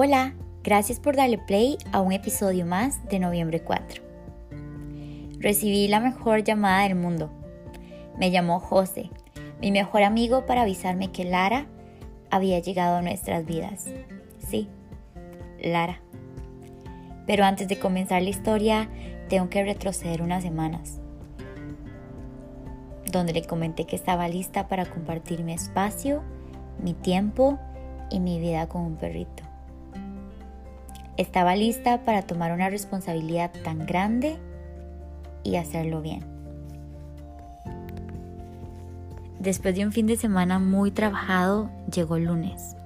Hola, gracias por darle play a un episodio más de Noviembre 4. Recibí la mejor llamada del mundo. Me llamó José, mi mejor amigo, para avisarme que Lara había llegado a nuestras vidas. Sí, Lara. Pero antes de comenzar la historia, tengo que retroceder unas semanas, donde le comenté que estaba lista para compartir mi espacio, mi tiempo y mi vida con un perrito. Estaba lista para tomar una responsabilidad tan grande y hacerlo bien. Después de un fin de semana muy trabajado, llegó el lunes,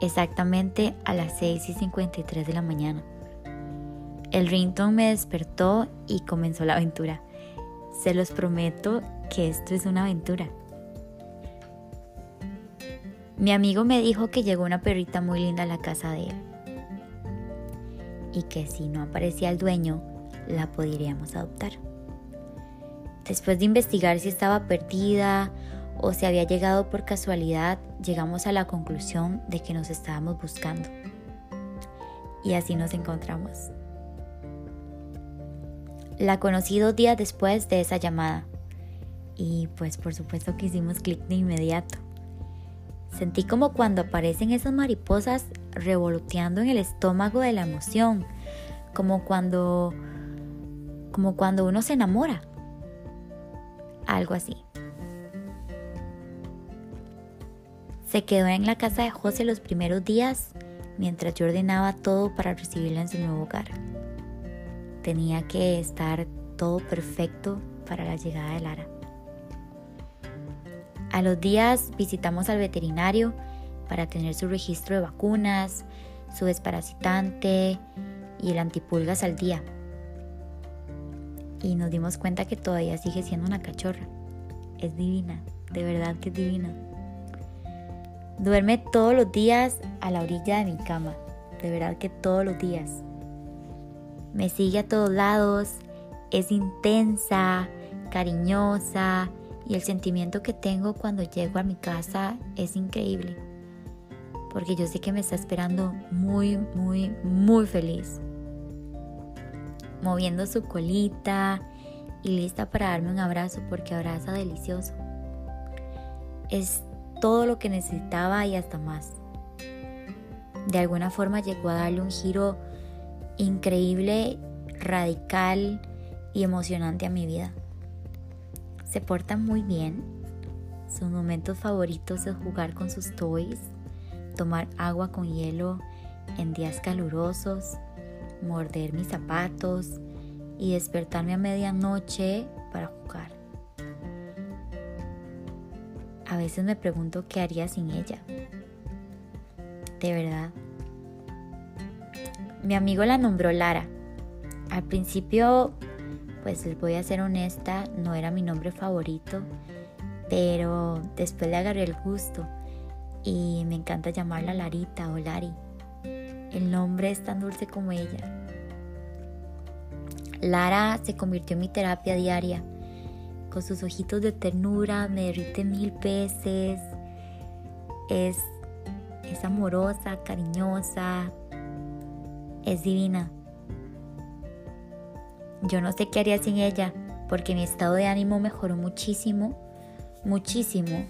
exactamente a las 6 y 53 de la mañana. El ringtone me despertó y comenzó la aventura. Se los prometo que esto es una aventura. Mi amigo me dijo que llegó una perrita muy linda a la casa de él y que si no aparecía el dueño, la podríamos adoptar. Después de investigar si estaba perdida o si había llegado por casualidad, llegamos a la conclusión de que nos estábamos buscando. Y así nos encontramos. La conocí dos días después de esa llamada. Y pues por supuesto que hicimos clic de inmediato. Sentí como cuando aparecen esas mariposas revoloteando en el estómago de la emoción, como cuando como cuando uno se enamora. Algo así. Se quedó en la casa de José los primeros días mientras yo ordenaba todo para recibirla en su nuevo hogar. Tenía que estar todo perfecto para la llegada de Lara. A los días visitamos al veterinario para tener su registro de vacunas, su desparasitante y el antipulgas al día. Y nos dimos cuenta que todavía sigue siendo una cachorra. Es divina, de verdad que es divina. Duerme todos los días a la orilla de mi cama, de verdad que todos los días. Me sigue a todos lados, es intensa, cariñosa, y el sentimiento que tengo cuando llego a mi casa es increíble. Porque yo sé que me está esperando muy, muy, muy feliz. Moviendo su colita y lista para darme un abrazo porque abraza delicioso. Es todo lo que necesitaba y hasta más. De alguna forma llegó a darle un giro increíble, radical y emocionante a mi vida se porta muy bien. Sus momentos favoritos es jugar con sus toys, tomar agua con hielo en días calurosos, morder mis zapatos y despertarme a medianoche para jugar. A veces me pregunto qué haría sin ella. De verdad. Mi amigo la nombró Lara. Al principio pues les voy a ser honesta, no era mi nombre favorito, pero después le agarré el gusto y me encanta llamarla Larita o Lari. El nombre es tan dulce como ella. Lara se convirtió en mi terapia diaria. Con sus ojitos de ternura me derrite mil veces. Es, es amorosa, cariñosa, es divina. Yo no sé qué haría sin ella, porque mi estado de ánimo mejoró muchísimo, muchísimo,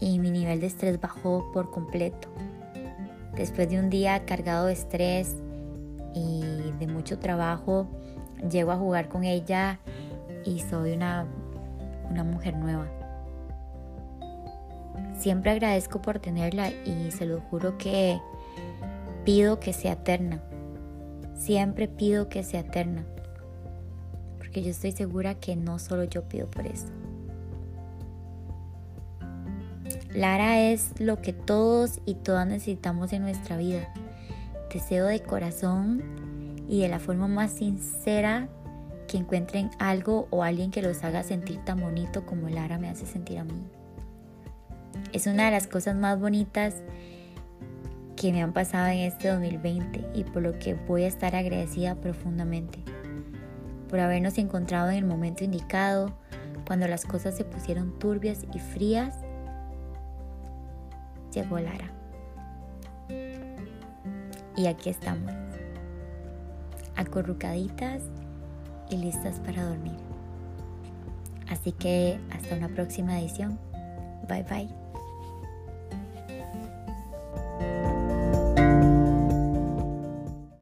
y mi nivel de estrés bajó por completo. Después de un día cargado de estrés y de mucho trabajo, llego a jugar con ella y soy una, una mujer nueva. Siempre agradezco por tenerla y se lo juro que pido que sea eterna. Siempre pido que sea eterna yo estoy segura que no solo yo pido por eso. Lara es lo que todos y todas necesitamos en nuestra vida. Deseo de corazón y de la forma más sincera que encuentren algo o alguien que los haga sentir tan bonito como Lara me hace sentir a mí. Es una de las cosas más bonitas que me han pasado en este 2020 y por lo que voy a estar agradecida profundamente por habernos encontrado en el momento indicado, cuando las cosas se pusieron turbias y frías, llegó Lara. Y aquí estamos, acurrucaditas y listas para dormir. Así que hasta una próxima edición. Bye bye.